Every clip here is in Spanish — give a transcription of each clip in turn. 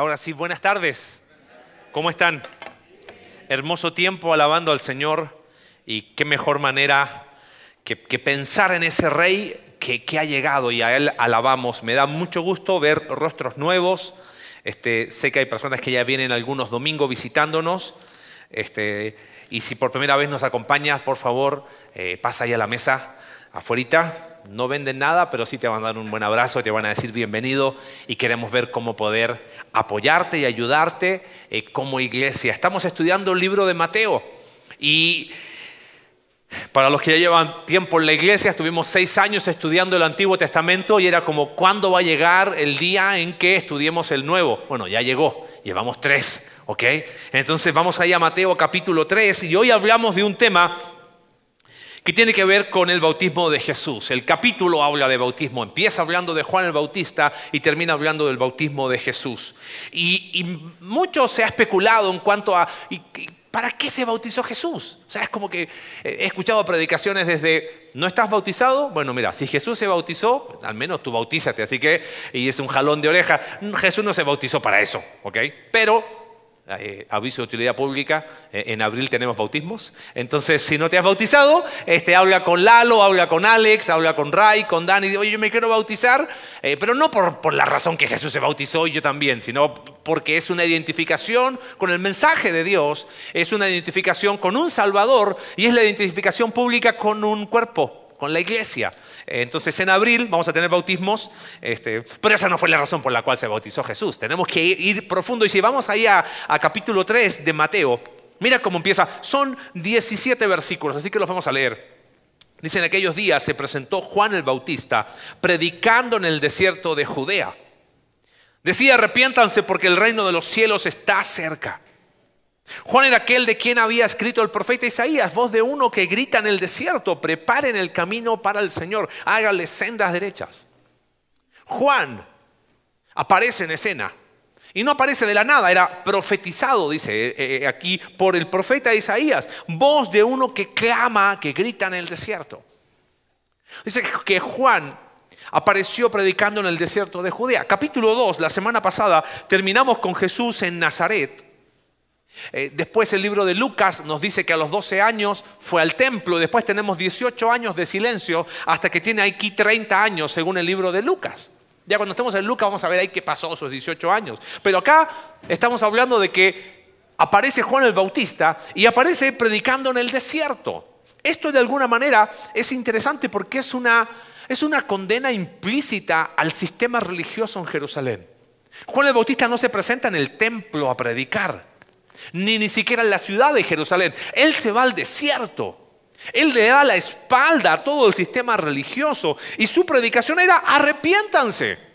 Ahora sí, buenas tardes. ¿Cómo están? Hermoso tiempo alabando al Señor y qué mejor manera que, pensar en ese rey que, ha llegado y a Él alabamos. Me da mucho gusto ver rostros nuevos. Este, sé que hay personas que ya vienen algunos domingos visitándonos. Este, y si por primera vez nos acompañas, por favor, eh, pasa ahí a la mesa afuera no venden nada, pero sí te van a dar un buen abrazo, te van a decir bienvenido y queremos ver cómo poder apoyarte y ayudarte eh, como iglesia. Estamos estudiando el libro de Mateo y para los que ya llevan tiempo en la iglesia, estuvimos seis años estudiando el Antiguo Testamento y era como, ¿cuándo va a llegar el día en que estudiemos el Nuevo? Bueno, ya llegó, llevamos tres, ¿ok? Entonces vamos ahí a Mateo capítulo 3 y hoy hablamos de un tema que tiene que ver con el bautismo de Jesús. El capítulo habla de bautismo, empieza hablando de Juan el Bautista y termina hablando del bautismo de Jesús. Y, mucho se ha especulado en cuanto a... ¿Para qué se bautizó Jesús? O sea, es como que he escuchado predicaciones desde, ¿no estás bautizado? Bueno, mira, si Jesús se bautizó, al menos tú bautízate, así que, y es un jalón de oreja, Jesús no se bautizó para eso, ¿ok? Pero eh, aviso de utilidad pública, eh, en abril tenemos bautismos. Entonces, si no te has bautizado, este, habla con Lalo, habla con Alex, habla con Ray, con Dani, oye, yo me quiero bautizar, eh, pero no por, por, la razón que Jesús se bautizó y yo también, sino porque es una identificación con el mensaje de Dios, es una identificación con un Salvador y es la identificación pública con un cuerpo, con la iglesia. Entonces en abril vamos a tener bautismos, este, pero esa no fue la razón por la cual se bautizó Jesús. Tenemos que ir, profundo y si vamos ahí a, capítulo 3 de Mateo, mira cómo empieza. Son 17 versículos, así que los vamos a leer. Dice, en aquellos días se presentó Juan el Bautista predicando en el desierto de Judea. Decía, arrepiéntanse porque el reino de los cielos está cerca. Juan era aquel de quien había escrito el profeta Isaías, voz de uno que grita en el desierto, preparen el camino para el Señor, hágale sendas derechas. Juan aparece en escena y no aparece de la nada, era profetizado, dice eh, eh, aquí, por el profeta Isaías, voz de uno que clama, que grita en el desierto. Dice que Juan apareció predicando en el desierto de Judea. Capítulo 2, la semana pasada terminamos con Jesús en Nazaret eh, después el libro de Lucas nos dice que a los 12 años fue al templo, después tenemos 18 años de silencio hasta que tiene aquí 30 años según el libro de Lucas. Ya cuando estemos en Lucas vamos a ver ahí qué pasó esos 18 años. Pero acá estamos hablando de que aparece Juan el Bautista y aparece predicando en el desierto. Esto de alguna manera es interesante porque es una, es una condena implícita al sistema religioso en Jerusalén. Juan el Bautista no se presenta en el templo a predicar ni ni siquiera en la ciudad de Jerusalén. Él se va al desierto. Él le da la espalda a todo el sistema religioso y su predicación era arrepiéntanse.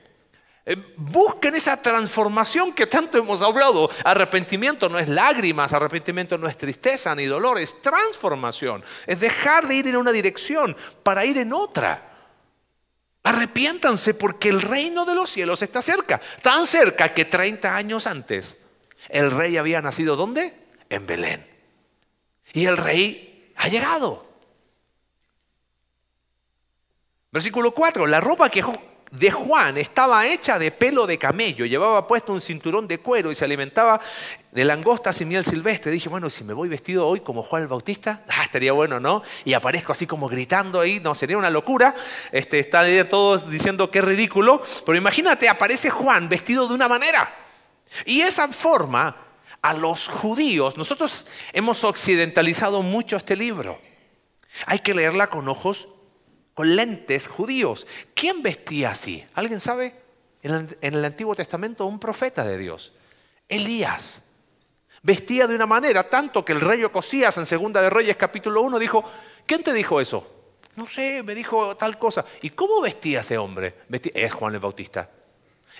Eh, busquen esa transformación que tanto hemos hablado. Arrepentimiento no es lágrimas, arrepentimiento no es tristeza ni dolor, es transformación. Es dejar de ir en una dirección para ir en otra. Arrepiéntanse porque el reino de los cielos está cerca, tan cerca que 30 años antes el rey había nacido ¿dónde? En Belén. Y el rey ha llegado. Versículo 4, la ropa que de Juan estaba hecha de pelo de camello, llevaba puesto un cinturón de cuero y se alimentaba de langostas y miel silvestre. Dije, bueno, si me voy vestido hoy como Juan el Bautista, ah, estaría bueno, ¿no? Y aparezco así como gritando ahí, no, sería una locura. Este, está todos diciendo es ridículo, pero imagínate, aparece Juan vestido de una manera. Y esa forma a los judíos, nosotros hemos occidentalizado mucho este libro. Hay que leerla con ojos, con lentes judíos. ¿Quién vestía así? ¿Alguien sabe? En el Antiguo Testamento un profeta de Dios, Elías. Vestía de una manera, tanto que el rey Ocosías en Segunda de Reyes capítulo 1 dijo, ¿quién te dijo eso? No sé, me dijo tal cosa. ¿Y cómo vestía ese hombre? es Juan el Bautista.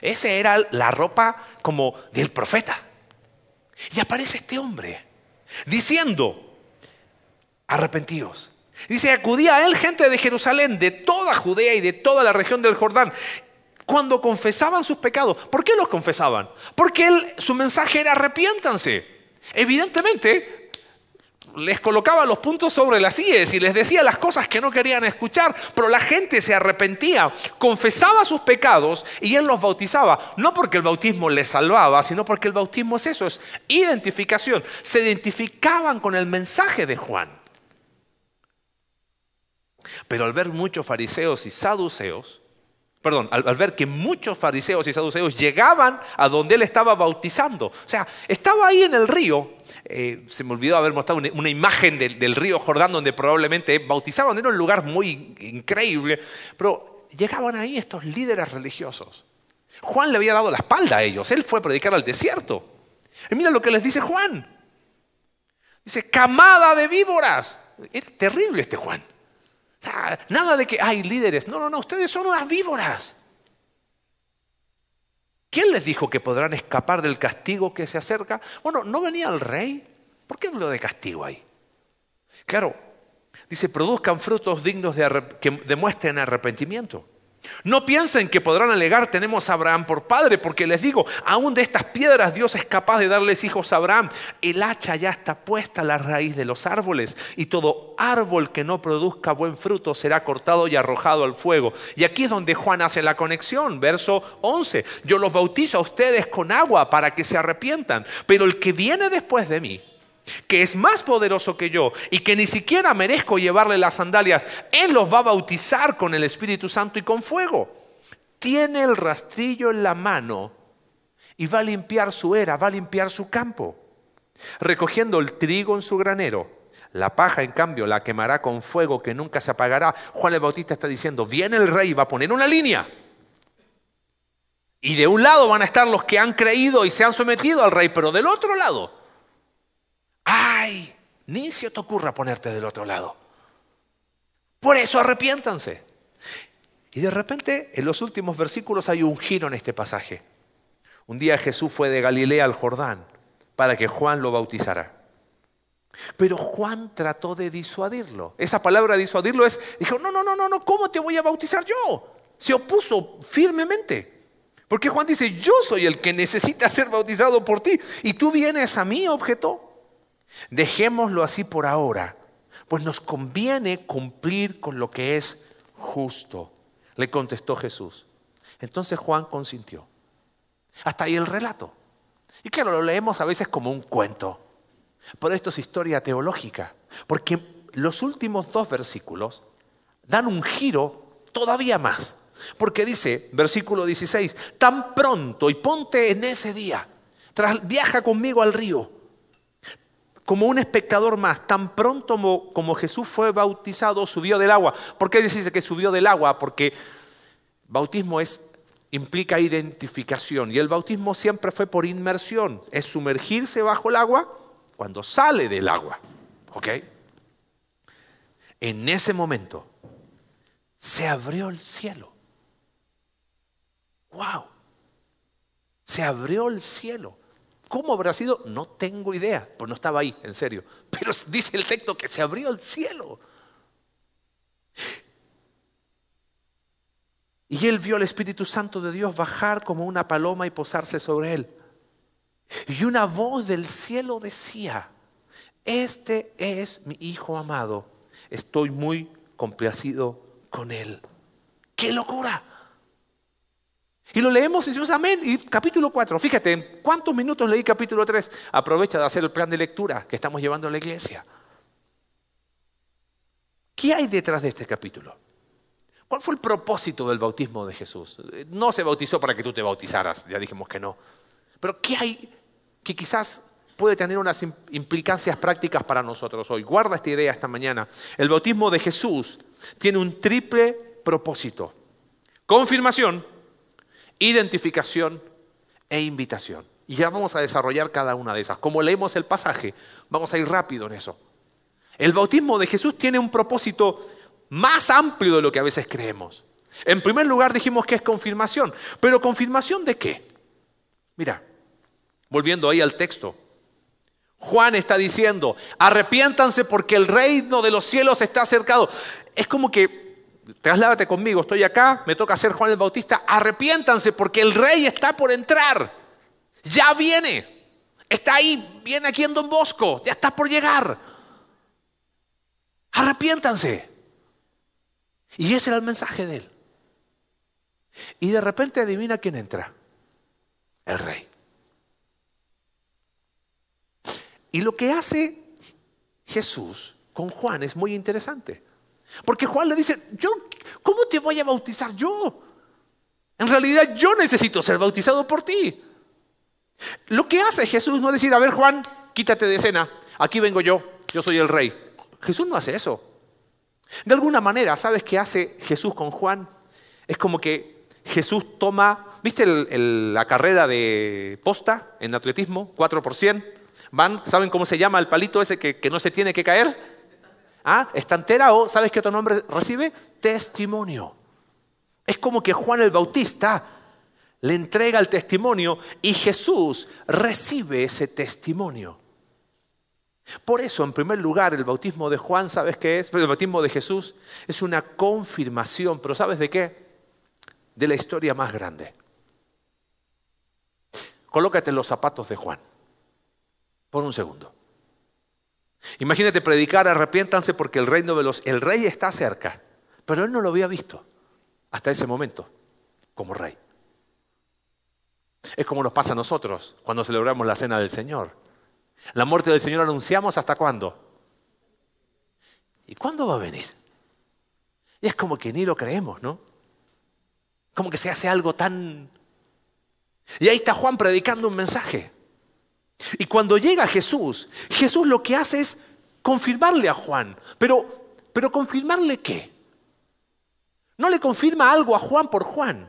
Esa era la ropa como del profeta. Y aparece este hombre diciendo, arrepentidos. Dice, acudía a él gente de Jerusalén, de toda Judea y de toda la región del Jordán, cuando confesaban sus pecados. ¿Por qué los confesaban? Porque él, su mensaje era arrepiéntanse. Evidentemente, les colocaba los puntos sobre las IES y les decía las cosas que no querían escuchar, pero la gente se arrepentía, confesaba sus pecados y él los bautizaba. No porque el bautismo les salvaba, sino porque el bautismo es eso, es identificación. Se identificaban con el mensaje de Juan. Pero al ver muchos fariseos y saduceos, perdón, al, ver que muchos fariseos y saduceos llegaban a donde él estaba bautizando, o sea, estaba ahí en el río, eh, se me olvidó haber mostrado una, imagen del, río Jordán donde probablemente bautizaban, era un lugar muy increíble, pero llegaban ahí estos líderes religiosos. Juan le había dado la espalda a ellos, él fue a predicar al desierto. Y mira lo que les dice Juan. Dice, camada de víboras. Era terrible este Juan. Nada de que hay líderes. No, no, no, ustedes son unas víboras. ¿Quién les dijo que podrán escapar del castigo que se acerca? Bueno, ¿no venía el rey? ¿Por qué habló de castigo ahí? Claro, dice, produzcan frutos dignos de que demuestren arrepentimiento. No piensen que podrán alegar tenemos a Abraham por padre, porque les digo, aún de estas piedras Dios es capaz de darles hijos a Abraham. El hacha ya está puesta a la raíz de los árboles y todo árbol que no produzca buen fruto será cortado y arrojado al fuego. Y aquí es donde Juan hace la conexión, verso 11. Yo los bautizo a ustedes con agua para que se arrepientan, pero el que viene después de mí que es más poderoso que yo y que ni siquiera merezco llevarle las sandalias, Él los va a bautizar con el Espíritu Santo y con fuego. Tiene el rastrillo en la mano y va a limpiar su era, va a limpiar su campo, recogiendo el trigo en su granero. La paja, en cambio, la quemará con fuego que nunca se apagará. Juan el Bautista está diciendo, viene el rey, va a poner una línea. Y de un lado van a estar los que han creído y se han sometido al rey, pero del otro lado ¡Ay! Ni se te ocurra ponerte del otro lado. Por eso arrepiéntanse. Y de repente, en los últimos versículos hay un giro en este pasaje. Un día Jesús fue de Galilea al Jordán para que Juan lo bautizara. Pero Juan trató de disuadirlo. Esa palabra disuadirlo es, dijo, no, no, no, no, no, ¿cómo te voy a bautizar yo? Se opuso firmemente. Porque Juan dice, yo soy el que necesita ser bautizado por ti. Y tú vienes a mí, objetó. Dejémoslo así por ahora, pues nos conviene cumplir con lo que es justo, le contestó Jesús. Entonces Juan consintió. Hasta ahí el relato. Y claro, lo leemos a veces como un cuento, pero esto es historia teológica, porque los últimos dos versículos dan un giro todavía más. Porque dice, versículo 16, tan pronto y ponte en ese día, viaja conmigo al río como un espectador más, tan pronto como, Jesús fue bautizado, subió del agua. ¿Por qué dice que subió del agua? Porque bautismo es, implica identificación y el bautismo siempre fue por inmersión, es sumergirse bajo el agua cuando sale del agua. ¿Ok? En ese momento se abrió el cielo. ¡Wow! Se abrió el cielo. ¿Cómo habrá sido? No tengo idea, pues no estaba ahí, en serio. Pero dice el texto que se abrió el cielo. Y él vio al Espíritu Santo de Dios bajar como una paloma y posarse sobre él. Y una voz del cielo decía, este es mi Hijo amado, estoy muy complacido con él. ¡Qué locura! Y lo leemos y decimos amén. Y capítulo 4, fíjate, ¿en cuántos minutos leí capítulo 3? Aprovecha de hacer el plan de lectura que estamos llevando a la iglesia. ¿Qué hay detrás de este capítulo? ¿Cuál fue el propósito del bautismo de Jesús? No se bautizó para que tú te bautizaras, ya dijimos que no. Pero ¿qué hay que quizás puede tener unas implicancias prácticas para nosotros hoy? Guarda esta idea esta mañana. El bautismo de Jesús tiene un triple propósito. Confirmación, identificación e invitación. Y ya vamos a desarrollar cada una de esas. Como leemos el pasaje, vamos a ir rápido en eso. El bautismo de Jesús tiene un propósito más amplio de lo que a veces creemos. En primer lugar dijimos que es confirmación, pero confirmación de qué? Mira, volviendo ahí al texto. Juan está diciendo, arrepiéntanse porque el reino de los cielos está acercado. Es como que trasládate conmigo, estoy acá, me toca ser Juan el Bautista, arrepiéntanse porque el rey está por entrar, ya viene, está ahí, viene aquí en Don Bosco, ya está por llegar. arrepiéntanse. Y ese era el mensaje de él. Y de repente adivina quién entra. El rey. Y lo que hace Jesús con Juan es muy interesante. Porque Juan le dice, yo, ¿cómo te voy a bautizar yo? En realidad yo necesito ser bautizado por ti. Lo que hace Jesús no es decir, a ver Juan, quítate de escena, aquí vengo yo, yo soy el rey. Jesús no hace eso. De alguna manera, ¿sabes qué hace Jesús con Juan? Es como que Jesús toma, ¿viste la carrera de posta en atletismo? 4 por 100. Van, ¿saben cómo se llama el palito ese que, que no se tiene que caer? ¿Ah? Estantera o, ¿sabes qué otro nombre recibe? Testimonio. Es como que Juan el Bautista le entrega el testimonio y Jesús recibe ese testimonio. Por eso, en primer lugar, el bautismo de Juan, ¿sabes qué es? El bautismo de Jesús es una confirmación, pero ¿sabes de qué? De la historia más grande. Colócate en los zapatos de Juan, por un segundo. Imagínate predicar, arrepiéntanse porque el reino de los... El rey está cerca, pero él no lo había visto hasta ese momento como rey. Es como nos pasa a nosotros cuando celebramos la cena del Señor. La muerte del Señor anunciamos hasta cuándo. ¿Y cuándo va a venir? Y es como que ni lo creemos, ¿no? Como que se hace algo tan... Y ahí está Juan predicando un mensaje. Y cuando llega Jesús, Jesús lo que hace es confirmarle a Juan. Pero, pero confirmarle qué? No le confirma algo a Juan por Juan,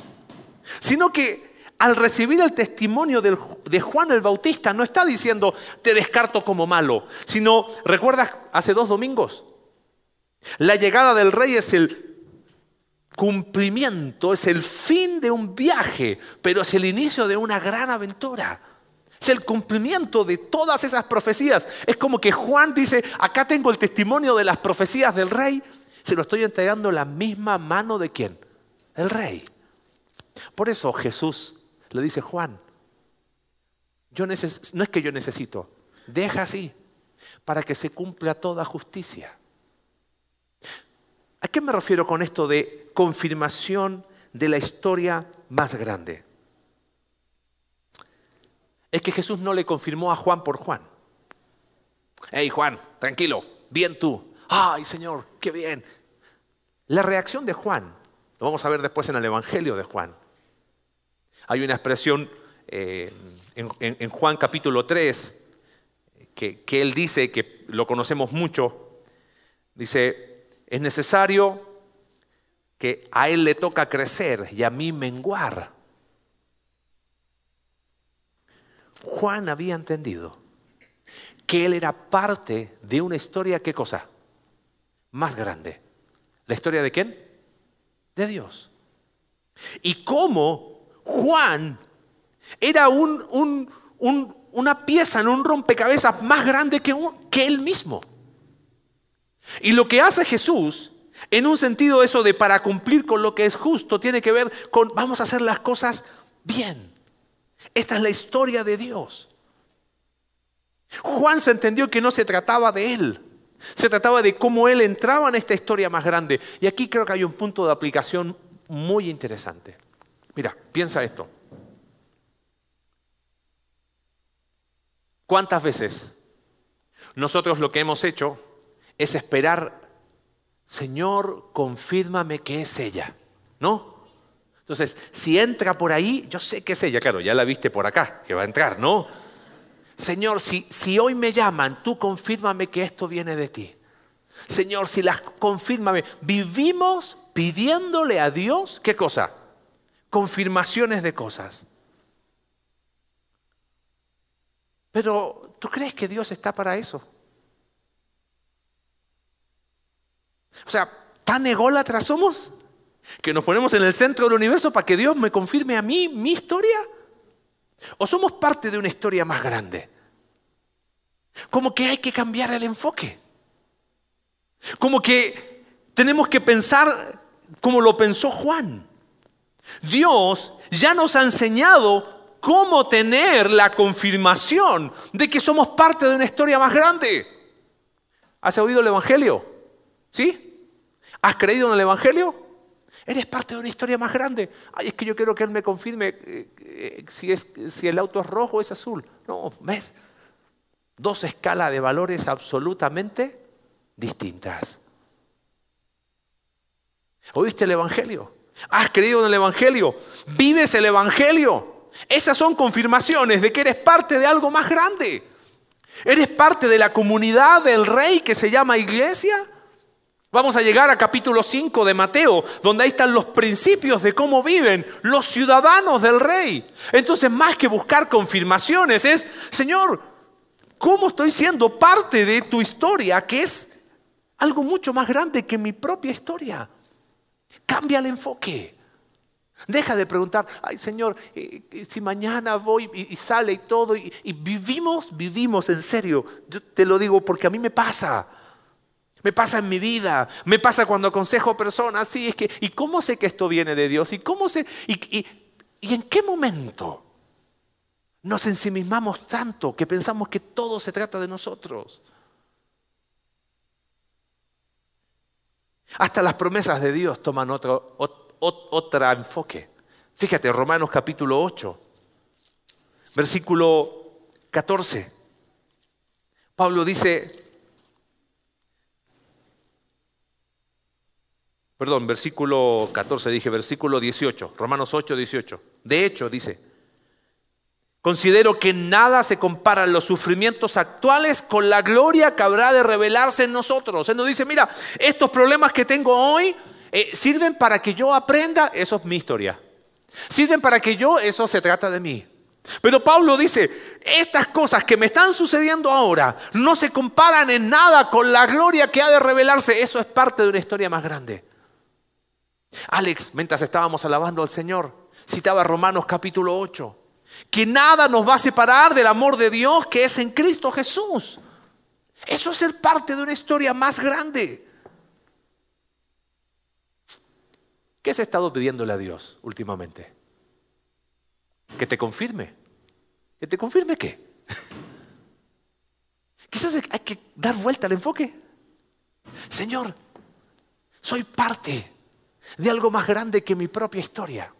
sino que al recibir el testimonio de Juan el Bautista no está diciendo te descarto como malo, sino, ¿recuerdas hace dos domingos? La llegada del rey es el cumplimiento, es el fin de un viaje, pero es el inicio de una gran aventura. Es el cumplimiento de todas esas profecías. Es como que Juan dice, acá tengo el testimonio de las profecías del rey, se lo estoy entregando la misma mano de quién? El rey. Por eso Jesús le dice, Juan, yo no es que yo necesito, deja así, para que se cumpla toda justicia. ¿A qué me refiero con esto de confirmación de la historia más grande? Es que Jesús no le confirmó a Juan por Juan. Hey Juan, tranquilo, bien tú. Ay Señor, qué bien. La reacción de Juan, lo vamos a ver después en el Evangelio de Juan. Hay una expresión eh, en, Juan capítulo 3 que, que él dice, que lo conocemos mucho, dice, es necesario que a él le toca crecer y a mí menguar. Juan había entendido que él era parte de una historia, ¿qué cosa? Más grande. ¿La historia de quién? De Dios. Y cómo Juan era un, una pieza en un rompecabezas más grande que él mismo. Y lo que hace Jesús, en un sentido eso de para cumplir con lo que es justo, tiene que ver con vamos a hacer las cosas bien. Esta es la historia de Dios. Juan se entendió que no se trataba de él, se trataba de cómo él entraba en esta historia más grande. Y aquí creo que hay un punto de aplicación muy interesante. Mira, piensa esto. ¿Cuántas veces nosotros lo que hemos hecho es esperar, Señor, confírmame que es ella? ¿No? Entonces, si entra por ahí, yo sé que es ella, claro, ya la viste por acá, que va a entrar, ¿no? Señor, si, si hoy me llaman, tú confírmame que esto viene de ti. Señor, si las confírmame, vivimos pidiéndole a Dios, ¿qué cosa? Confirmaciones de cosas. Pero, ¿tú crees que Dios está para eso? O sea, ¿tan ególatras somos? ¿Que nos ponemos en el centro del universo para que Dios me confirme a mí mi historia? ¿O somos parte de una historia más grande? Como que hay que cambiar el enfoque. Como que tenemos que pensar como lo pensó Juan. Dios ya nos ha enseñado cómo tener la confirmación de que somos parte de una historia más grande. ¿Has oído el Evangelio? ¿Sí? ¿Has creído en el Evangelio? Eres parte de una historia más grande. Ay, es que yo quiero que Él me confirme eh, eh, si, si el auto es rojo o es azul. No, ¿ves? Dos escalas de valores absolutamente distintas. ¿Oíste el Evangelio? ¿Has creído en el Evangelio? ¿Vives el Evangelio? Esas son confirmaciones de que eres parte de algo más grande. ¿Eres parte de la comunidad del rey que se llama iglesia? Vamos a llegar a capítulo 5 de Mateo, donde ahí están los principios de cómo viven los ciudadanos del rey. Entonces, más que buscar confirmaciones, es, Señor, ¿cómo estoy siendo parte de tu historia, que es algo mucho más grande que mi propia historia? Cambia el enfoque. Deja de preguntar, ay Señor, eh, eh, si mañana voy y, sale y todo, y, vivimos, vivimos en serio. Yo te lo digo porque a mí me pasa. Me pasa en mi vida, me pasa cuando aconsejo personas, sí, es que, ¿y cómo sé que esto viene de Dios? ¿Y cómo sé? ¿Y, y en qué momento nos ensimismamos tanto que pensamos que todo se trata de nosotros? Hasta las promesas de Dios toman otro, otro, enfoque. Fíjate, Romanos capítulo 8, versículo 14. Pablo dice, perdón, versículo 14, dije versículo 18, Romanos 8, 18. De hecho, dice, Considero que nada se compara los sufrimientos actuales con la gloria que habrá de revelarse en nosotros. Él nos dice, mira, estos problemas que tengo hoy eh, sirven para que yo aprenda, eso es mi historia. Sirven para que yo, eso se trata de mí. Pero Pablo dice, estas cosas que me están sucediendo ahora no se comparan en nada con la gloria que ha de revelarse. Eso es parte de una historia más grande. Alex, mientras estábamos alabando al Señor, citaba Romanos capítulo 8 que nada nos va a separar del amor de Dios que es en Cristo Jesús. Eso es ser parte de una historia más grande. ¿Qué has estado pidiéndole a Dios últimamente? Que te confirme. ¿Que te confirme qué? Quizás hay que dar vuelta al enfoque. Señor, soy parte de algo más grande que mi propia historia.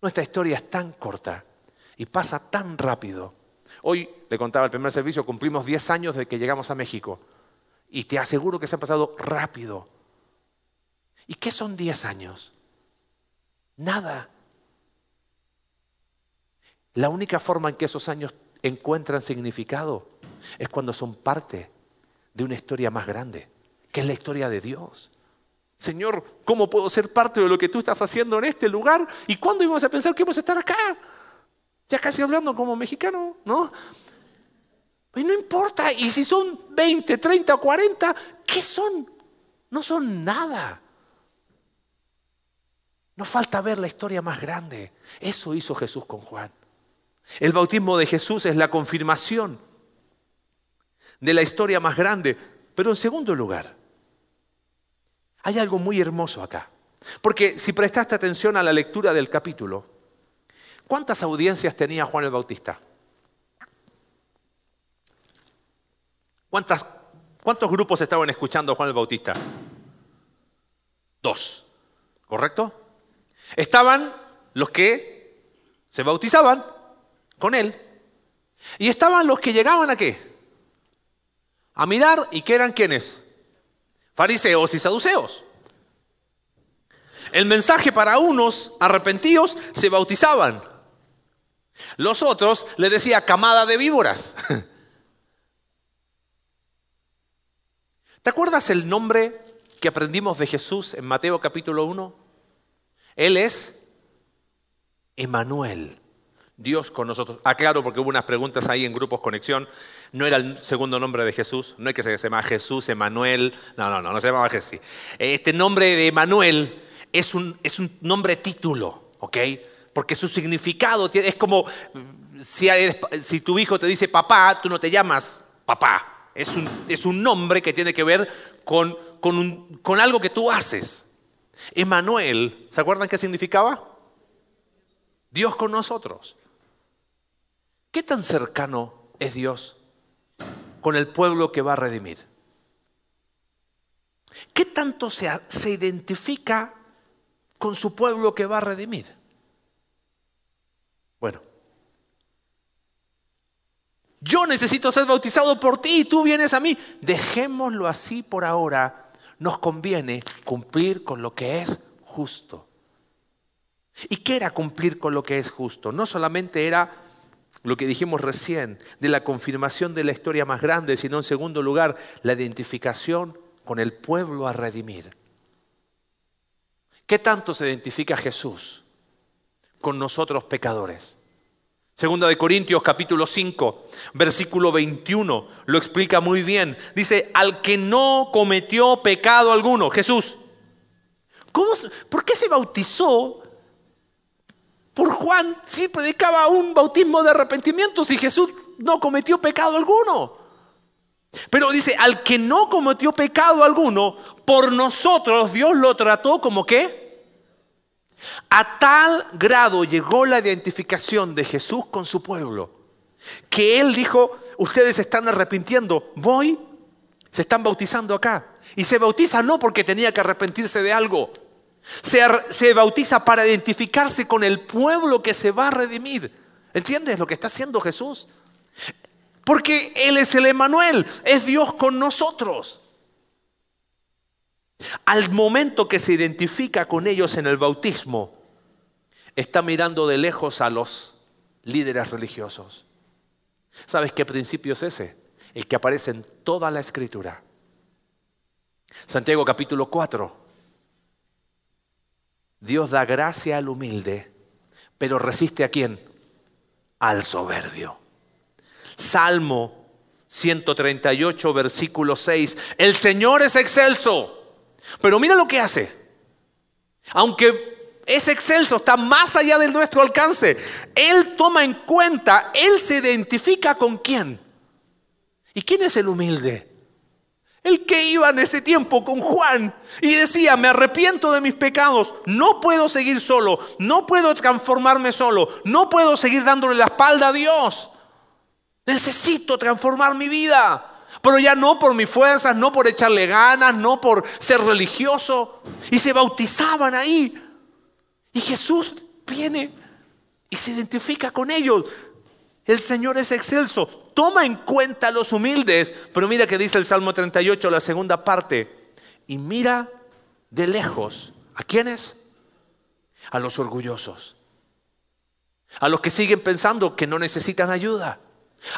Nuestra historia es tan corta y pasa tan rápido. Hoy, le contaba el primer servicio, cumplimos 10 años de que llegamos a México. Y te aseguro que se han pasado rápido. ¿Y qué son 10 años? Nada. La única forma en que esos años encuentran significado es cuando son parte de una historia más grande, que es la historia de Dios. Señor, ¿cómo puedo ser parte de lo que tú estás haciendo en este lugar? ¿Y cuándo íbamos a pensar que íbamos a estar acá? Ya casi hablando como mexicano, ¿no? Pues no importa, y si son 20, 30 o 40, ¿qué son? No son nada. Nos falta ver la historia más grande. Eso hizo Jesús con Juan. El bautismo de Jesús es la confirmación de la historia más grande. Pero en segundo lugar, hay algo muy hermoso acá. Porque si prestaste atención a la lectura del capítulo, ¿cuántas audiencias tenía Juan el Bautista? ¿Cuántas, ¿Cuántos grupos estaban escuchando a Juan el Bautista? Dos, ¿correcto? Estaban los que se bautizaban con él y estaban los que llegaban a qué? A mirar y que eran quienes? Fariseos y saduceos. El mensaje para unos arrepentidos se bautizaban. Los otros le decía camada de víboras. ¿Te acuerdas el nombre que aprendimos de Jesús en Mateo capítulo 1? Él es Emanuel. Dios con nosotros. Aclaro porque hubo unas preguntas ahí en grupos conexión. No era el segundo nombre de Jesús, no es que se llama Jesús, Emanuel. No, no, no, no se llamaba Jesús. Este nombre de Emanuel es un, es un nombre título, ¿ok? Porque su significado es como si, si tu hijo te dice papá, tú no te llamas papá. Es un, es un nombre que tiene que ver con, con, con algo que tú haces. Emanuel, ¿se acuerdan qué significaba? Dios con nosotros. ¿Qué tan cercano es Dios con el pueblo que va a redimir? ¿qué tanto se, identifica con su pueblo que va a redimir? Bueno, yo necesito ser bautizado por ti y tú vienes a mí. Dejémoslo así por ahora. Nos conviene cumplir con lo que es justo. ¿Y qué era cumplir con lo que es justo? No solamente era lo que dijimos recién, de la confirmación de la historia más grande, sino en segundo lugar, la identificación con el pueblo a redimir. ¿Qué tanto se identifica Jesús con nosotros pecadores? Segunda de Corintios capítulo 5, versículo 21, lo explica muy bien. Dice, al que no cometió pecado alguno, Jesús. ¿Cómo, ¿Por qué se bautizó por Juan si predicaba un bautismo de arrepentimiento si Jesús no cometió pecado alguno? Pero dice, al que no cometió pecado alguno, por nosotros Dios lo trató como qué? A tal grado llegó la identificación de Jesús con su pueblo, que Él dijo, ustedes se están arrepintiendo, voy, se están bautizando acá. Y se bautiza no porque tenía que arrepentirse de algo, se, bautiza para identificarse con el pueblo que se va a redimir. ¿Entiendes lo que está haciendo Jesús? Porque Él es el Emanuel, es Dios con nosotros. Al momento que se identifica con ellos en el bautismo, está mirando de lejos a los líderes religiosos. ¿Sabes qué principio es ese? El que aparece en toda la escritura. Santiago capítulo 4. Dios da gracia al humilde, pero resiste a quién? Al soberbio. Salmo 138, versículo 6. El Señor es excelso pero mira lo que hace. Aunque es excelso, está más allá de nuestro alcance. Él toma en cuenta, Él se identifica con quién. ¿Y quién es el humilde? El que iba en ese tiempo con Juan y decía, me arrepiento de mis pecados, no puedo seguir solo, no puedo transformarme solo, no puedo seguir dándole la espalda a Dios. Necesito transformar mi vida. Pero ya no por mis fuerzas, no por echarle ganas, no por ser religioso. Y se bautizaban ahí. Y Jesús viene y se identifica con ellos. El Señor es excelso. Toma en cuenta a los humildes. Pero mira que dice el Salmo 38, la segunda parte. Y mira de lejos. ¿A quiénes? A los orgullosos. A los que siguen pensando que no necesitan ayuda.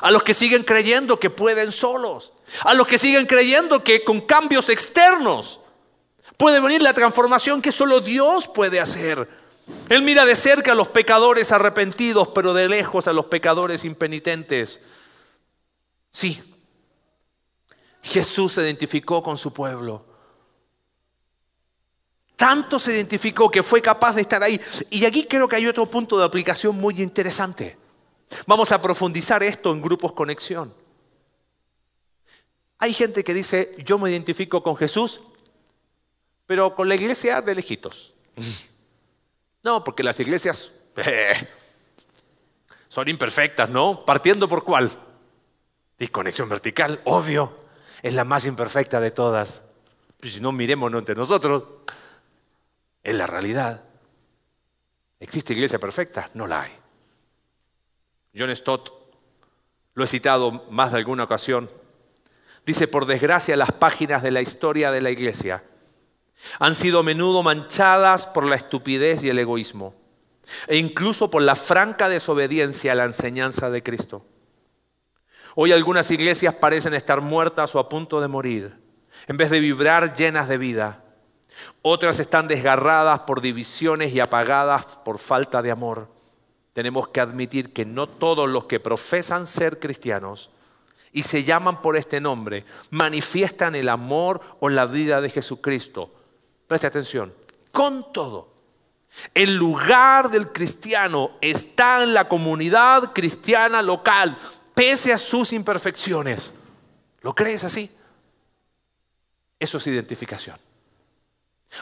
A los que siguen creyendo que pueden solos. A los que siguen creyendo que con cambios externos puede venir la transformación que solo Dios puede hacer. Él mira de cerca a los pecadores arrepentidos, pero de lejos a los pecadores impenitentes. Sí, Jesús se identificó con su pueblo. Tanto se identificó que fue capaz de estar ahí. Y aquí creo que hay otro punto de aplicación muy interesante. Vamos a profundizar esto en grupos conexión. Hay gente que dice, yo me identifico con Jesús, pero con la iglesia de lejitos. No, porque las iglesias son imperfectas, ¿no? Partiendo por cuál? Disconexión vertical, obvio, es la más imperfecta de todas. Pues si no, miremos entre nosotros. Es la realidad. ¿Existe iglesia perfecta? No la hay. John Stott, lo he citado más de alguna ocasión, dice, por desgracia las páginas de la historia de la iglesia han sido a menudo manchadas por la estupidez y el egoísmo, e incluso por la franca desobediencia a la enseñanza de Cristo. Hoy algunas iglesias parecen estar muertas o a punto de morir, en vez de vibrar llenas de vida. Otras están desgarradas por divisiones y apagadas por falta de amor tenemos que admitir que no todos los que profesan ser cristianos y se llaman por este nombre manifiestan el amor o la vida de Jesucristo. Preste atención, con todo. El lugar del cristiano está en la comunidad cristiana local, pese a sus imperfecciones. ¿Lo crees así? Eso es identificación.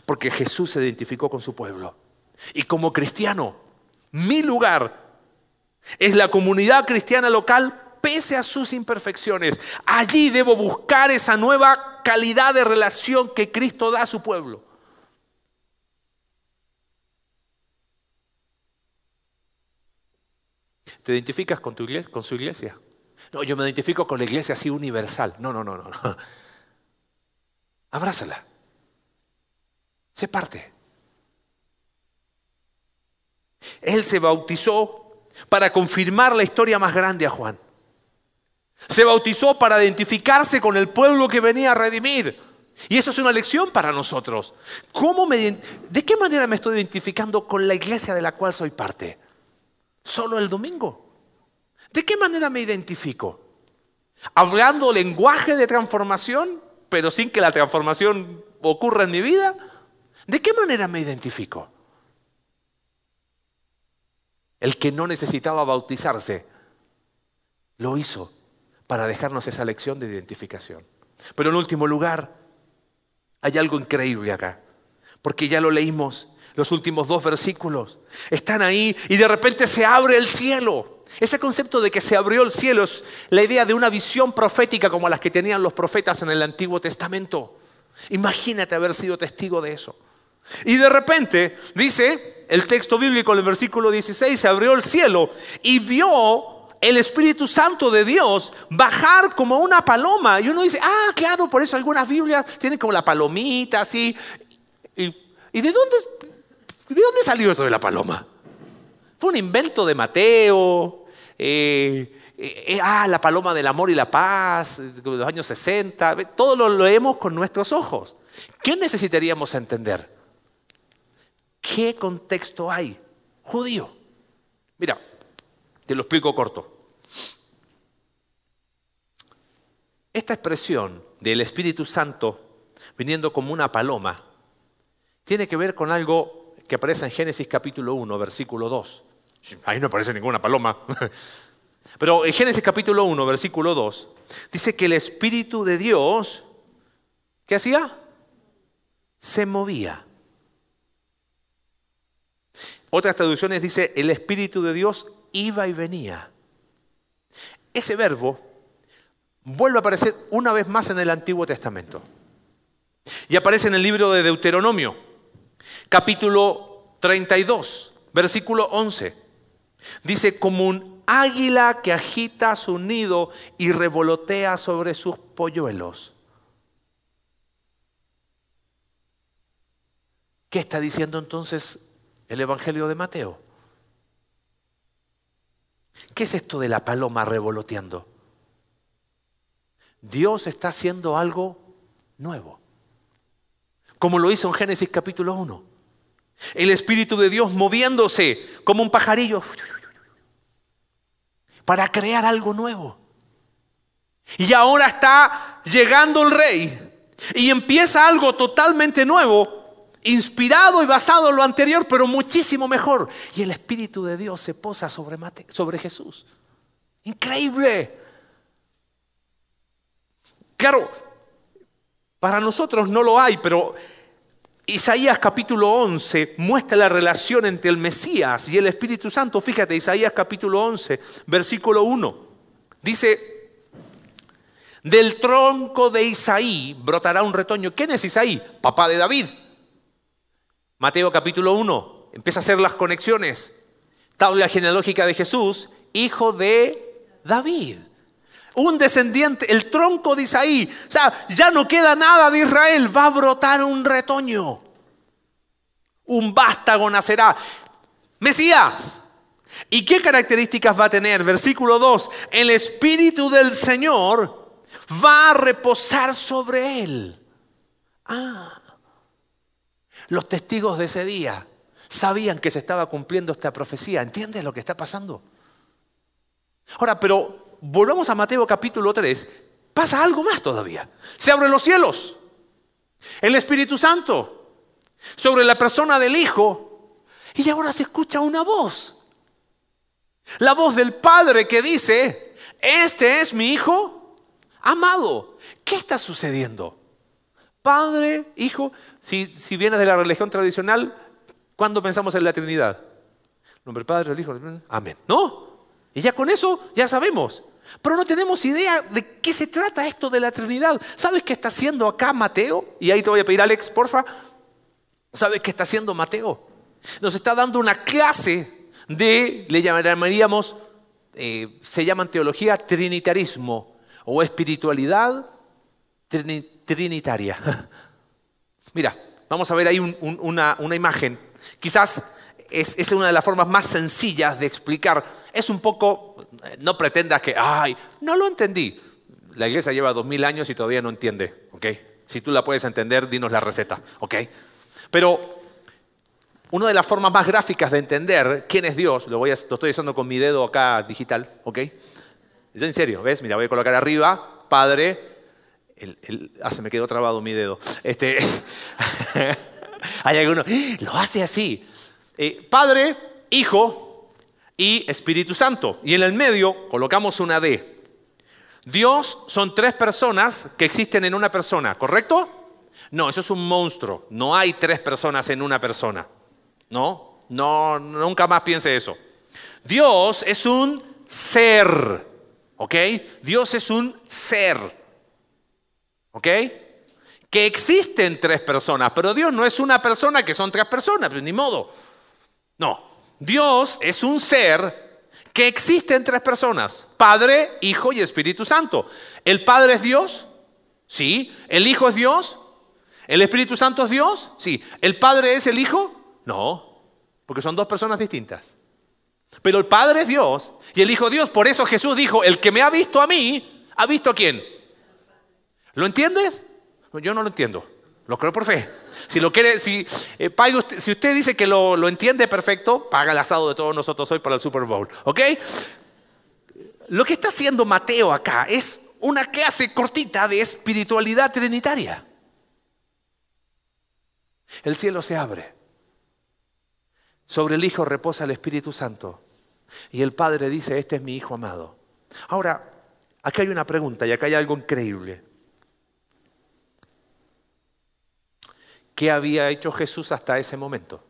Porque Jesús se identificó con su pueblo. Y como cristiano mi lugar es la comunidad cristiana local pese a sus imperfecciones. Allí debo buscar esa nueva calidad de relación que Cristo da a su pueblo. ¿Te identificas con, tu iglesia, con su iglesia? No, yo me identifico con la iglesia así universal. No, no, no, no. Abrázala. Sé parte. Él se bautizó para confirmar la historia más grande a Juan. Se bautizó para identificarse con el pueblo que venía a redimir. Y eso es una lección para nosotros. ¿Cómo me, ¿De qué manera me estoy identificando con la iglesia de la cual soy parte? ¿Solo el domingo? ¿De qué manera me identifico? ¿Hablando lenguaje de transformación, pero sin que la transformación ocurra en mi vida? ¿De qué manera me identifico? El que no necesitaba bautizarse, lo hizo para dejarnos esa lección de identificación. Pero en último lugar, hay algo increíble acá, porque ya lo leímos, los últimos dos versículos. Están ahí y de repente se abre el cielo. Ese concepto de que se abrió el cielo es la idea de una visión profética como las que tenían los profetas en el Antiguo Testamento. Imagínate haber sido testigo de eso. Y de repente, dice el texto bíblico en el versículo 16, se abrió el cielo y vio el Espíritu Santo de Dios bajar como una paloma. Y uno dice, ah, claro, por eso algunas Biblias tienen como la palomita así. ¿Y, de, dónde, de dónde salió eso de la paloma? Fue un invento de Mateo. Eh, eh, ah, la paloma del amor y la paz, de los años 60. Todo lo leemos con nuestros ojos. ¿Qué necesitaríamos entender? ¿Qué contexto hay? Judío. Mira, te lo explico corto. Esta expresión del Espíritu Santo viniendo como una paloma tiene que ver con algo que aparece en Génesis capítulo 1, versículo 2. Ahí no aparece ninguna paloma. Pero en Génesis capítulo 1, versículo 2, dice que el Espíritu de Dios, ¿qué hacía? Se movía. Otras traducciones dice, el Espíritu de Dios iba y venía. Ese verbo vuelve a aparecer una vez más en el Antiguo Testamento. Y aparece en el libro de Deuteronomio, capítulo 32, versículo 11. Dice, como un águila que agita su nido y revolotea sobre sus polluelos. ¿Qué está diciendo entonces el Evangelio de Mateo. ¿Qué es esto de la paloma revoloteando? Dios está haciendo algo nuevo, como lo hizo en Génesis capítulo 1. El Espíritu de Dios moviéndose como un pajarillo para crear algo nuevo. Y ahora está llegando el rey y empieza algo totalmente nuevo inspirado y basado en lo anterior, pero muchísimo mejor. Y el Espíritu de Dios se posa sobre, Jesús. Increíble. Claro, para nosotros no lo hay, pero Isaías capítulo 11 muestra la relación entre el Mesías y el Espíritu Santo. Fíjate, Isaías capítulo 11, versículo 1. Dice, del tronco de Isaí brotará un retoño. ¿Quién es Isaí? Papá de David. Mateo capítulo 1, empieza a hacer las conexiones. Tabla genealógica de Jesús, hijo de David. Un descendiente, el tronco de Isaí. O sea, ya no queda nada de Israel, va a brotar un retoño. Un vástago nacerá. Mesías. ¿Y qué características va a tener? Versículo 2. El Espíritu del Señor va a reposar sobre él. Ah, los testigos de ese día sabían que se estaba cumpliendo esta profecía. ¿Entiendes lo que está pasando? Ahora, pero volvamos a Mateo capítulo 3. Pasa algo más todavía. Se abren los cielos. El Espíritu Santo sobre la persona del Hijo. Y ahora se escucha una voz. La voz del Padre que dice, este es mi Hijo amado. ¿Qué está sucediendo? Padre, Hijo, si, si vienes de la religión tradicional, ¿cuándo pensamos en la Trinidad? Nombre Padre, el Hijo, Amén. No. Y ya con eso ya sabemos. Pero no tenemos idea de qué se trata esto de la Trinidad. ¿Sabes qué está haciendo acá Mateo? Y ahí te voy a pedir, Alex, porfa. ¿Sabes qué está haciendo Mateo? Nos está dando una clase de, le llamaríamos, eh, se llaman teología trinitarismo o espiritualidad trinitaria. Mira, vamos a ver ahí una, imagen. Quizás es una de las formas más sencillas de explicar. Es un poco, no pretendas que, ay, no lo entendí. La iglesia lleva dos mil años y todavía no entiende, ¿ok? Si tú la puedes entender, dinos la receta, ¿ok? Pero una de las formas más gráficas de entender quién es Dios, lo, voy a, estoy haciendo con mi dedo acá digital, ¿ok? Es en serio, ¿ves? Mira, voy a colocar arriba, Padre, ah, se me quedó trabado mi dedo. Este, hay alguno, lo hace así. Eh, padre, Hijo y Espíritu Santo. Y en el medio colocamos una D. Dios son tres personas que existen en una persona, ¿correcto? No, eso es un monstruo. No hay tres personas en una persona. No, no, nunca más piense eso. Dios es un ser, ¿ok? Dios es un ser, ¿ok? Que existen tres personas, pero Dios no es una persona que son tres personas, pues ni modo. No, Dios es un ser que existe en tres personas, Padre, Hijo y Espíritu Santo. ¿El Padre es Dios? Sí. ¿El Hijo es Dios? ¿El Espíritu Santo es Dios? Sí. ¿El Padre es el Hijo? No, porque son dos personas distintas. Pero el Padre es Dios y el Hijo es Dios. Por eso Jesús dijo, el que me ha visto a mí, ¿ha visto a quién? ¿Lo entiendes? Yo no lo entiendo. Lo creo por fe. Si lo quiere, si, eh, usted, si usted dice que lo, lo, entiende perfecto, paga el asado de todos nosotros hoy para el Super Bowl. ¿Ok? Lo que está haciendo Mateo acá es una clase cortita de espiritualidad trinitaria. El cielo se abre. Sobre el Hijo reposa el Espíritu Santo. Y el Padre dice, este es mi Hijo amado. Ahora, acá hay una pregunta y acá hay algo increíble. ¿Qué había hecho Jesús hasta ese momento?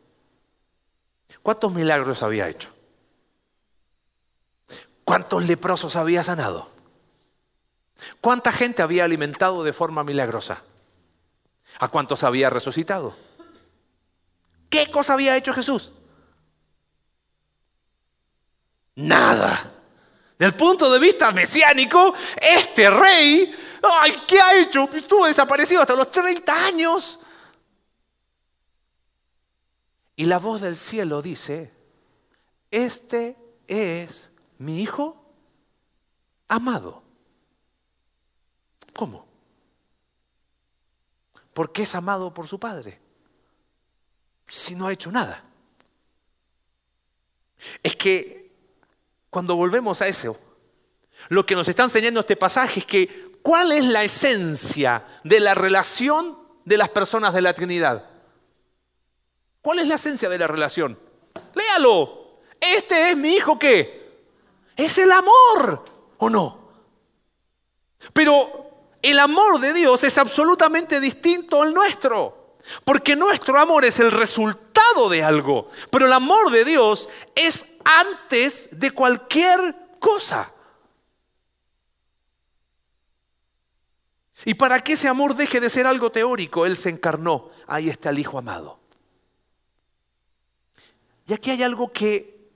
¿Cuántos milagros había hecho? ¿Cuántos leprosos había sanado? ¿Cuánta gente había alimentado de forma milagrosa? ¿A cuántos había resucitado? ¿Qué cosa había hecho Jesús? Nada. Del punto de vista mesiánico, este rey, ay, ¿qué ha hecho? Estuvo desaparecido hasta los 30 años. Y la voz del cielo dice, este es mi hijo amado. ¿Cómo? Porque es amado por su padre si no ha hecho nada? Es que cuando volvemos a eso, lo que nos está enseñando este pasaje es que ¿cuál es la esencia de la relación de las personas de la Trinidad? ¿Cuál es la esencia de la relación? Léalo. Este es mi hijo que es el amor, ¿o no? Pero el amor de Dios es absolutamente distinto al nuestro. Porque nuestro amor es el resultado de algo, pero el amor de Dios es antes de cualquier cosa. Y para que ese amor deje de ser algo teórico, Él se encarnó. Ahí está el Hijo amado. Y aquí hay algo que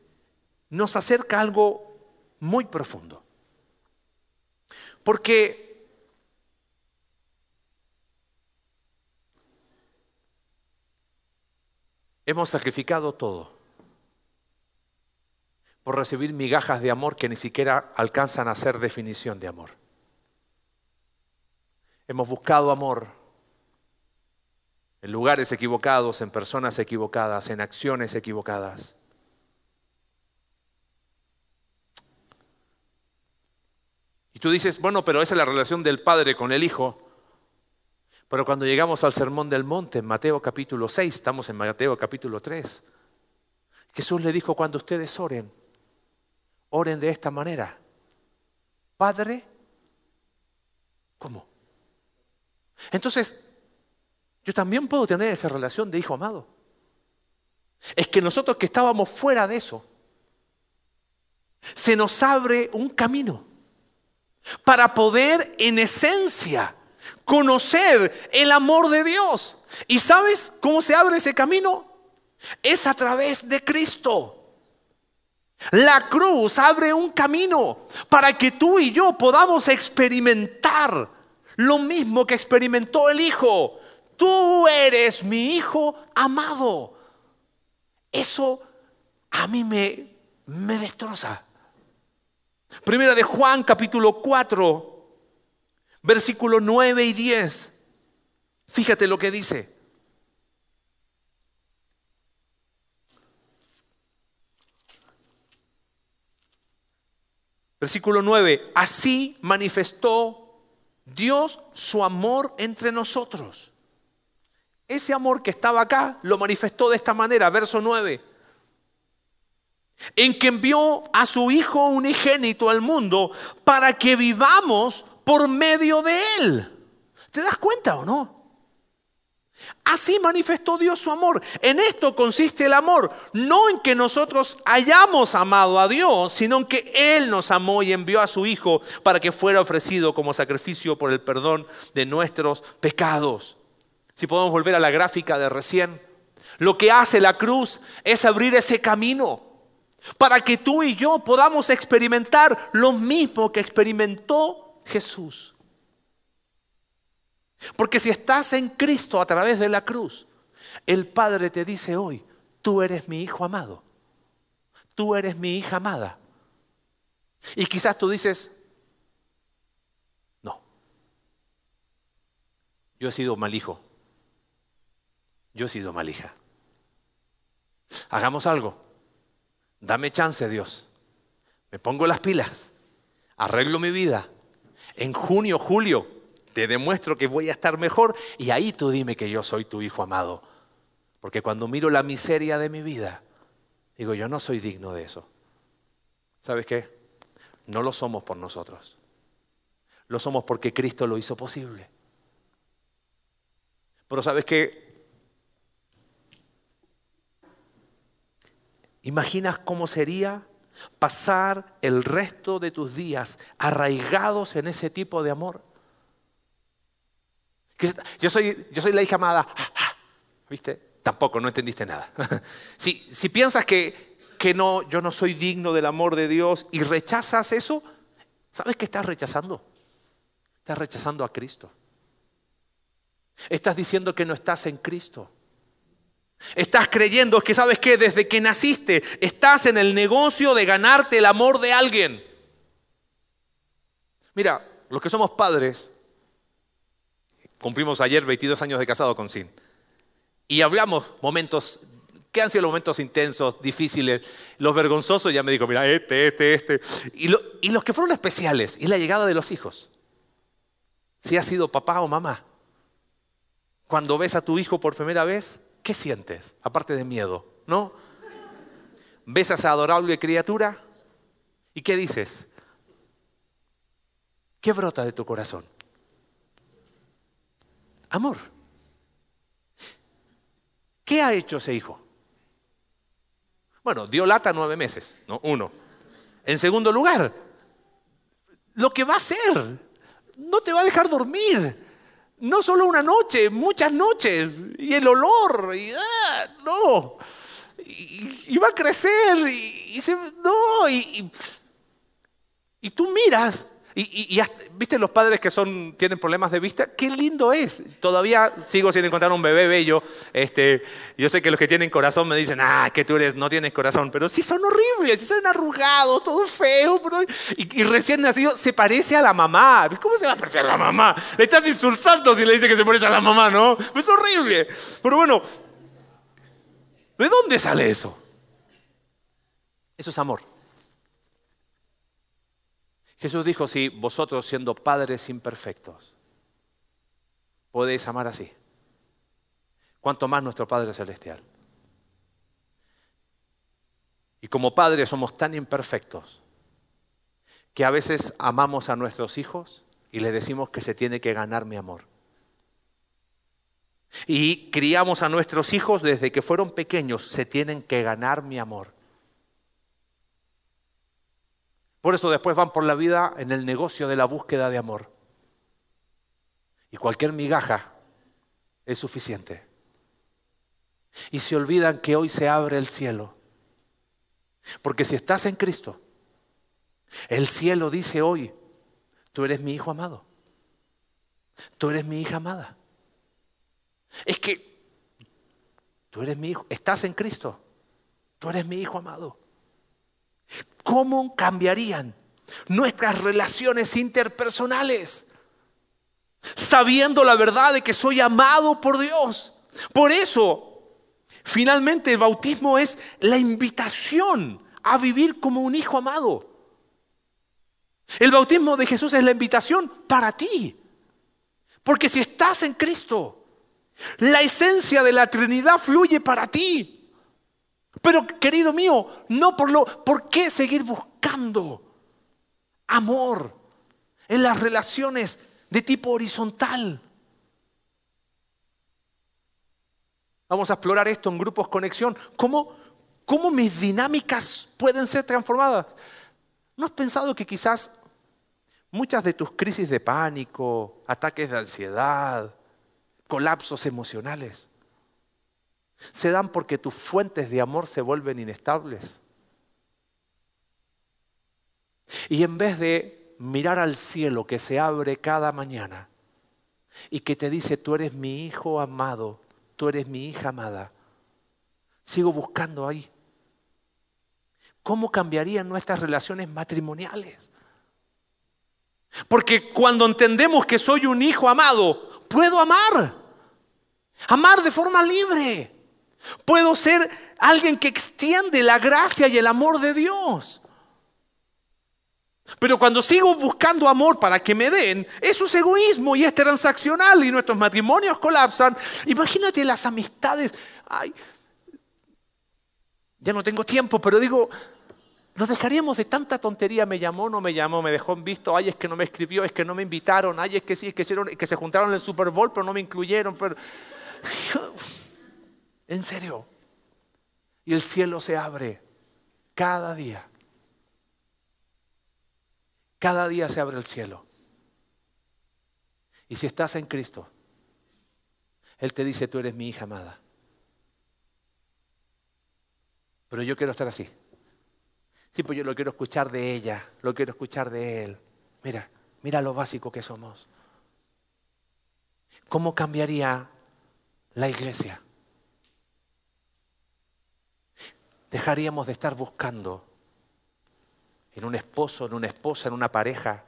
nos acerca a algo muy profundo. Porque Hemos sacrificado todo por recibir migajas de amor que ni siquiera alcanzan a ser definición de amor. Hemos buscado amor en lugares equivocados, en personas equivocadas, en acciones equivocadas. Y tú dices, bueno, pero esa es la relación del Padre con el Hijo. Pero cuando llegamos al Sermón del Monte, en Mateo capítulo 6, estamos en Mateo capítulo 3, Jesús le dijo, cuando ustedes oren, oren de esta manera. Padre, ¿cómo? Entonces, yo también puedo tener esa relación de hijo amado. Es que nosotros que estábamos fuera de eso, se nos abre un camino. para poder en esencia conocer el amor de Dios. ¿Y sabes cómo se abre ese camino? Es a través de Cristo. La cruz abre un camino para que tú y yo podamos experimentar lo mismo que experimentó el Hijo. Tú eres mi Hijo amado. Eso a mí me, me destroza. Primera de Juan capítulo 4, versículo 9 y 10. Fíjate lo que dice. Versículo 9, así manifestó Dios su amor entre nosotros. Ese amor que estaba acá lo manifestó de esta manera, verso 9. En que envió a su Hijo unigénito al mundo para que vivamos por medio de Él. ¿Te das cuenta o no? Así manifestó Dios su amor. En esto consiste el amor, no en que nosotros hayamos amado a Dios, sino en que Él nos amó y envió a su Hijo para que fuera ofrecido como sacrificio por el perdón de nuestros pecados. Si podemos volver a la gráfica de recién, lo que hace la cruz es abrir ese camino para que tú y yo podamos experimentar lo mismo que experimentó Jesús. Porque si estás en Cristo a través de la cruz, el Padre te dice hoy, tú eres mi hijo amado, tú eres mi hija amada. Y quizás tú dices, no, yo he sido mal hijo, yo he sido mal hija. Hagamos algo, dame chance Dios, me pongo las pilas, arreglo mi vida. En junio, julio, te demuestro que voy a estar mejor y ahí tú dime que yo soy tu hijo amado. Porque cuando miro la miseria de mi vida, digo, yo no soy digno de eso. ¿Sabes qué? No lo somos por nosotros. Lo somos porque Cristo lo hizo posible. Pero ¿sabes qué? ¿Imaginas cómo sería pasar el resto de tus días arraigados en ese tipo de amor? Yo soy, yo soy la hija amada. ¿Viste? Tampoco, no entendiste nada. si, si piensas que, que no, yo no soy digno del amor de Dios y rechazas eso, ¿sabes qué estás rechazando? Estás rechazando a Cristo. Estás diciendo que no estás en Cristo. Estás creyendo que sabes que desde que naciste estás en el negocio de ganarte el amor de alguien. Mira, los que somos padres, Cumplimos ayer 22 años de casado con Sin. Y hablamos momentos, que han sido los momentos intensos, difíciles, los vergonzosos, ya me dijo, mira, este, este, este. Y, y los que fueron especiales, y la llegada de los hijos. Si has sido papá o mamá, cuando ves a tu hijo por primera vez, ¿qué sientes? Aparte de miedo, ¿no? ¿Ves a esa adorable criatura? ¿Y qué dices? ¿Qué brota de tu corazón? Amor. ¿Qué ha hecho ese hijo? Bueno, dio lata nueve meses, ¿no? Uno. En segundo lugar, lo que va a hacer, no te va a dejar dormir. No solo una noche, muchas noches. Y el olor, y ah, no. Y, va a crecer, y, se, no, y, y tú miras y, viste los padres que son, tienen problemas de vista, qué lindo es. Todavía sigo sin encontrar un bebé bello. Este, yo sé que los que tienen corazón me dicen, ah, que tú eres, no tienes corazón, pero sí son horribles, sí son arrugados, todo feo. y, recién nacido se parece a la mamá. ¿Cómo se va a parecer a la mamá? Le estás insultando si le dice que se parece a la mamá, ¿no? Es horrible. Pero bueno, ¿de dónde sale eso? Eso es amor. Jesús dijo, si vosotros siendo padres imperfectos podéis amar así, cuanto más nuestro Padre Celestial. Y como padres somos tan imperfectos que a veces amamos a nuestros hijos y les decimos que se tiene que ganar mi amor. Y criamos a nuestros hijos desde que fueron pequeños, se tienen que ganar mi amor. Por eso después van por la vida en el negocio de la búsqueda de amor. Y cualquier migaja es suficiente. Y se olvidan que hoy se abre el cielo. Porque si estás en Cristo, el cielo dice hoy, tú eres mi hijo amado. Tú eres mi hija amada. Es que tú eres mi hijo, estás en Cristo. Tú eres mi hijo amado. ¿Cómo cambiarían nuestras relaciones interpersonales? Sabiendo la verdad de que soy amado por Dios. Por eso, finalmente el bautismo es la invitación a vivir como un hijo amado. El bautismo de Jesús es la invitación para ti. Porque si estás en Cristo, la esencia de la Trinidad fluye para ti. Pero querido mío, no por lo, ¿por qué seguir buscando amor en las relaciones de tipo horizontal? Vamos a explorar esto en grupos conexión. ¿Cómo, cómo mis dinámicas pueden ser transformadas? ¿No has pensado que quizás muchas de tus crisis de pánico, ataques de ansiedad, colapsos emocionales, se dan porque tus fuentes de amor se vuelven inestables. Y en vez de mirar al cielo que se abre cada mañana y que te dice, tú eres mi hijo amado, tú eres mi hija amada, sigo buscando ahí. ¿Cómo cambiarían nuestras relaciones matrimoniales? Porque cuando entendemos que soy un hijo amado, puedo amar. Amar de forma libre. Puedo ser alguien que extiende la gracia y el amor de Dios. Pero cuando sigo buscando amor para que me den, eso es egoísmo y es transaccional y nuestros matrimonios colapsan. Imagínate las amistades. Ay, ya no tengo tiempo, pero digo, nos dejaríamos de tanta tontería, me llamó, no me llamó, me dejó en visto, ay, es que no me escribió, es que no me invitaron, ay, es que sí, es que, hicieron, que se juntaron en el Super Bowl, pero no me incluyeron. Pero... En serio. Y el cielo se abre cada día. Cada día se abre el cielo. Y si estás en Cristo, Él te dice, tú eres mi hija amada. Pero yo quiero estar así. Sí, pues yo lo quiero escuchar de ella, lo quiero escuchar de Él. Mira, mira lo básico que somos. ¿Cómo cambiaría la iglesia? Dejaríamos de estar buscando en un esposo, en una esposa, en una pareja,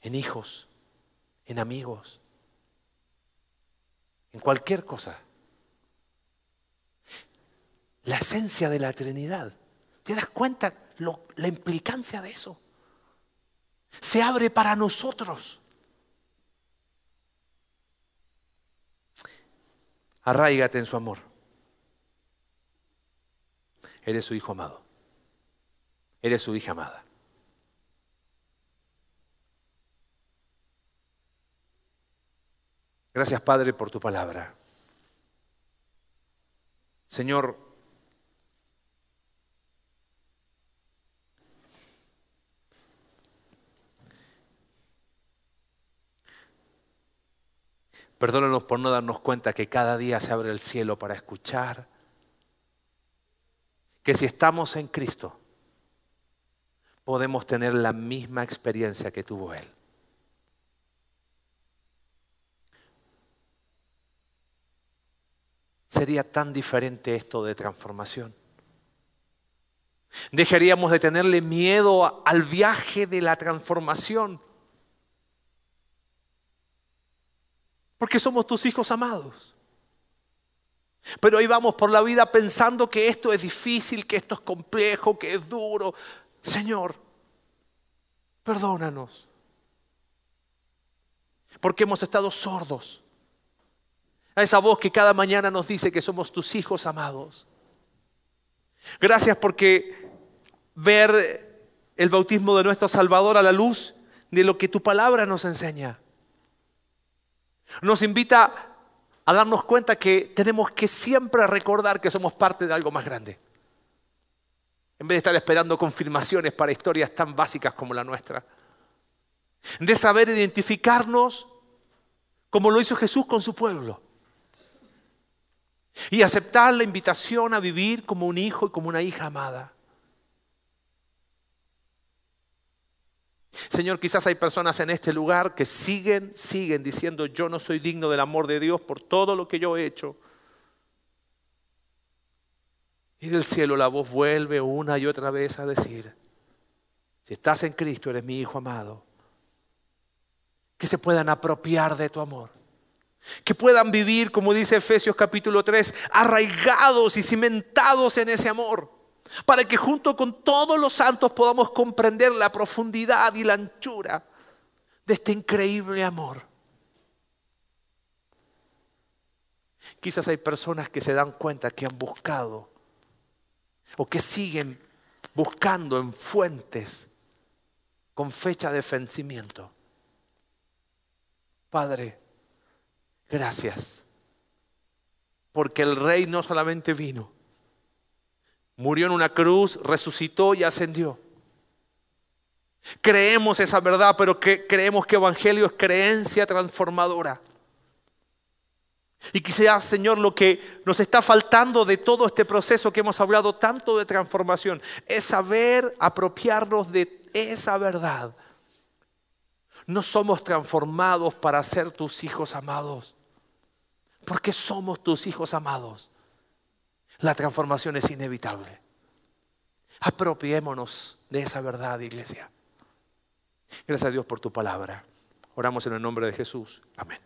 en hijos, en amigos, en cualquier cosa. La esencia de la Trinidad. ¿Te das cuenta la implicancia de eso? Se abre para nosotros. Arraigate en su amor. Eres su hijo amado. Eres su hija amada. Gracias Padre por tu palabra. Señor, perdónanos por no darnos cuenta que cada día se abre el cielo para escuchar, que si estamos en Cristo, podemos tener la misma experiencia que tuvo Él. Sería tan diferente esto de transformación. Dejaríamos de tenerle miedo al viaje de la transformación. Porque somos tus hijos amados. Pero hoy vamos por la vida pensando que esto es difícil, que esto es complejo, que es duro. Señor, perdónanos. Porque hemos estado sordos a esa voz que cada mañana nos dice que somos tus hijos amados. Gracias porque ver el bautismo de nuestro Salvador a la luz de lo que tu palabra nos enseña. Nos invita a darnos cuenta que tenemos que siempre recordar que somos parte de algo más grande. en vez de estar esperando confirmaciones para historias tan básicas como la nuestra. De saber identificarnos como lo hizo Jesús con su pueblo. Y aceptar la invitación a vivir como un hijo y como una hija amada. Señor, quizás hay personas en este lugar que siguen, siguen diciendo, yo no soy digno del amor de Dios por todo lo que yo he hecho. Y del cielo la voz vuelve una y otra vez a decir, si estás en Cristo eres mi Hijo amado. Que se puedan apropiar de tu amor. Que puedan vivir, como dice Efesios capítulo 3, arraigados y cimentados en ese amor. Para que junto con todos los santos podamos comprender la profundidad y la anchura de este increíble amor. Quizás hay personas que se dan cuenta que han buscado o que siguen buscando en fuentes con fecha de vencimiento. Padre, gracias, porque el rey no solamente vino, murió en una cruz, resucitó y ascendió. Creemos esa verdad, pero que creemos que Evangelio es creencia transformadora. Y quizás, Señor, lo que nos está faltando de todo este proceso que hemos hablado tanto de transformación es saber apropiarnos de esa verdad. No somos transformados para ser tus hijos amados, porque somos tus hijos amados. La transformación es inevitable. Apropiémonos de esa verdad, iglesia. Gracias a Dios por tu palabra. Oramos en el nombre de Jesús. Amén.